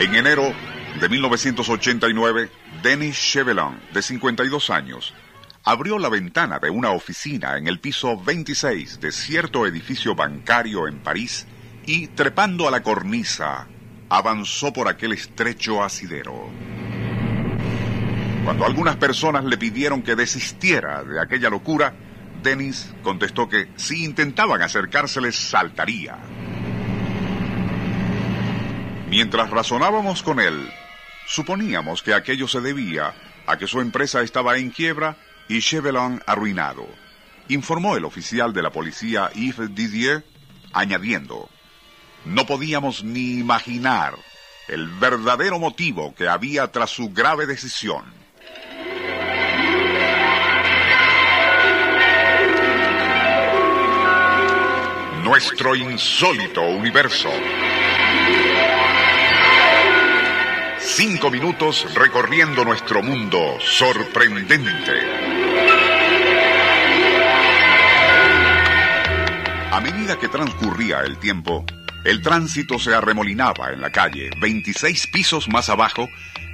En enero de 1989, Denis Chevelin, de 52 años, abrió la ventana de una oficina en el piso 26 de cierto edificio bancario en París y, trepando a la cornisa, avanzó por aquel estrecho asidero. Cuando algunas personas le pidieron que desistiera de aquella locura, Denis contestó que si intentaban acercárseles saltaría. Mientras razonábamos con él, suponíamos que aquello se debía a que su empresa estaba en quiebra y Chevelin arruinado, informó el oficial de la policía Yves Didier, añadiendo, no podíamos ni imaginar el verdadero motivo que había tras su grave decisión. Nuestro insólito universo. Cinco minutos recorriendo nuestro mundo sorprendente. A medida que transcurría el tiempo, el tránsito se arremolinaba en la calle, 26 pisos más abajo,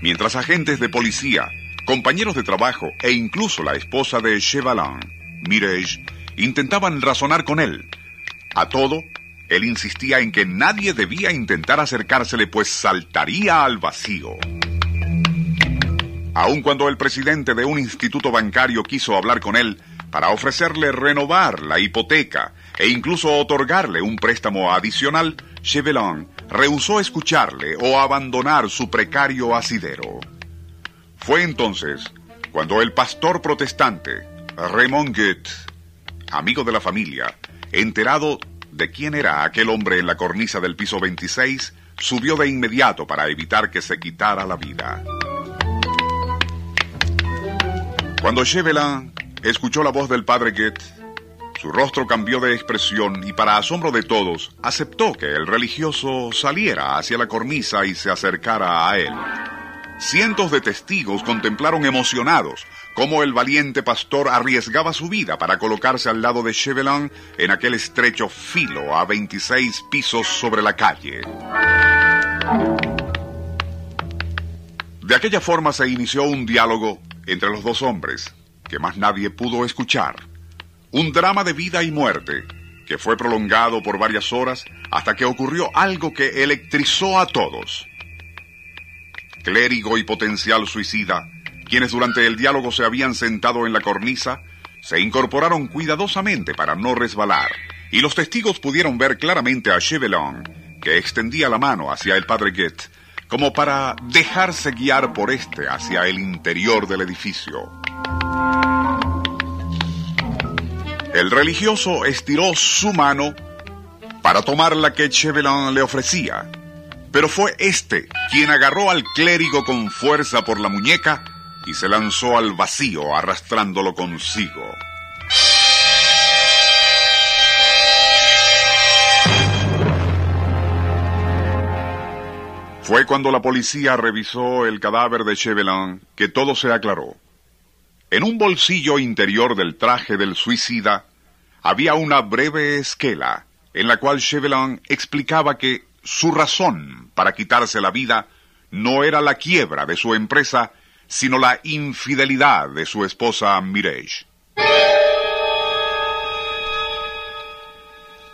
mientras agentes de policía, compañeros de trabajo e incluso la esposa de Chevalin, Mireille, intentaban razonar con él. A todo, él insistía en que nadie debía intentar acercársele, pues saltaría al vacío. Aun cuando el presidente de un instituto bancario quiso hablar con él para ofrecerle renovar la hipoteca e incluso otorgarle un préstamo adicional, Chevelin rehusó escucharle o abandonar su precario asidero. Fue entonces cuando el pastor protestante, Raymond Goethe, amigo de la familia, enterado de quién era aquel hombre en la cornisa del piso 26, subió de inmediato para evitar que se quitara la vida. Cuando Chevelin escuchó la voz del padre Goethe, su rostro cambió de expresión y para asombro de todos, aceptó que el religioso saliera hacia la cornisa y se acercara a él. Cientos de testigos contemplaron emocionados cómo el valiente pastor arriesgaba su vida para colocarse al lado de Chevelin en aquel estrecho filo a 26 pisos sobre la calle. De aquella forma se inició un diálogo entre los dos hombres que más nadie pudo escuchar. Un drama de vida y muerte que fue prolongado por varias horas hasta que ocurrió algo que electrizó a todos. Clérigo y potencial suicida quienes durante el diálogo se habían sentado en la cornisa, se incorporaron cuidadosamente para no resbalar, y los testigos pudieron ver claramente a Chevelin, que extendía la mano hacia el padre Goethe, como para dejarse guiar por este hacia el interior del edificio. El religioso estiró su mano para tomar la que Chevelin le ofrecía, pero fue este quien agarró al clérigo con fuerza por la muñeca y se lanzó al vacío arrastrándolo consigo. Fue cuando la policía revisó el cadáver de Chevelin que todo se aclaró. En un bolsillo interior del traje del suicida había una breve esquela en la cual Chevelin explicaba que su razón para quitarse la vida no era la quiebra de su empresa, sino la infidelidad de su esposa Mireille.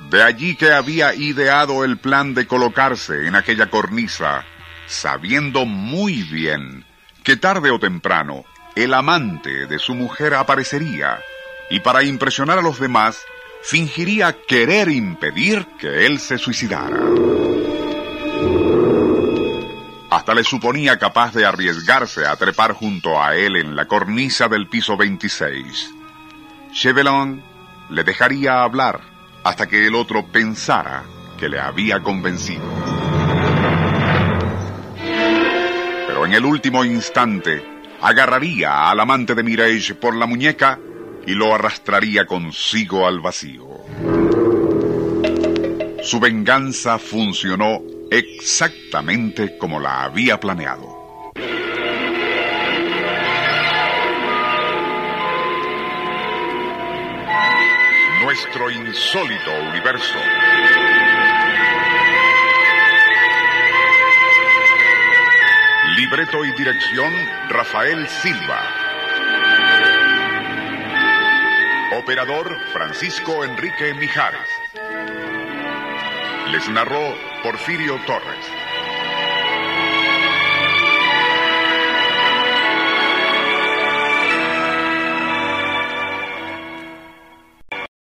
De allí que había ideado el plan de colocarse en aquella cornisa, sabiendo muy bien que tarde o temprano el amante de su mujer aparecería y para impresionar a los demás fingiría querer impedir que él se suicidara. Hasta le suponía capaz de arriesgarse a trepar junto a él en la cornisa del piso 26. Chevelin le dejaría hablar, hasta que el otro pensara que le había convencido. Pero en el último instante, agarraría al amante de Mireille por la muñeca y lo arrastraría consigo al vacío. Su venganza funcionó exactamente como la había planeado. Nuestro insólito universo. Libreto y dirección Rafael Silva. Operador Francisco Enrique Mijares. Les narró Porfirio Torres.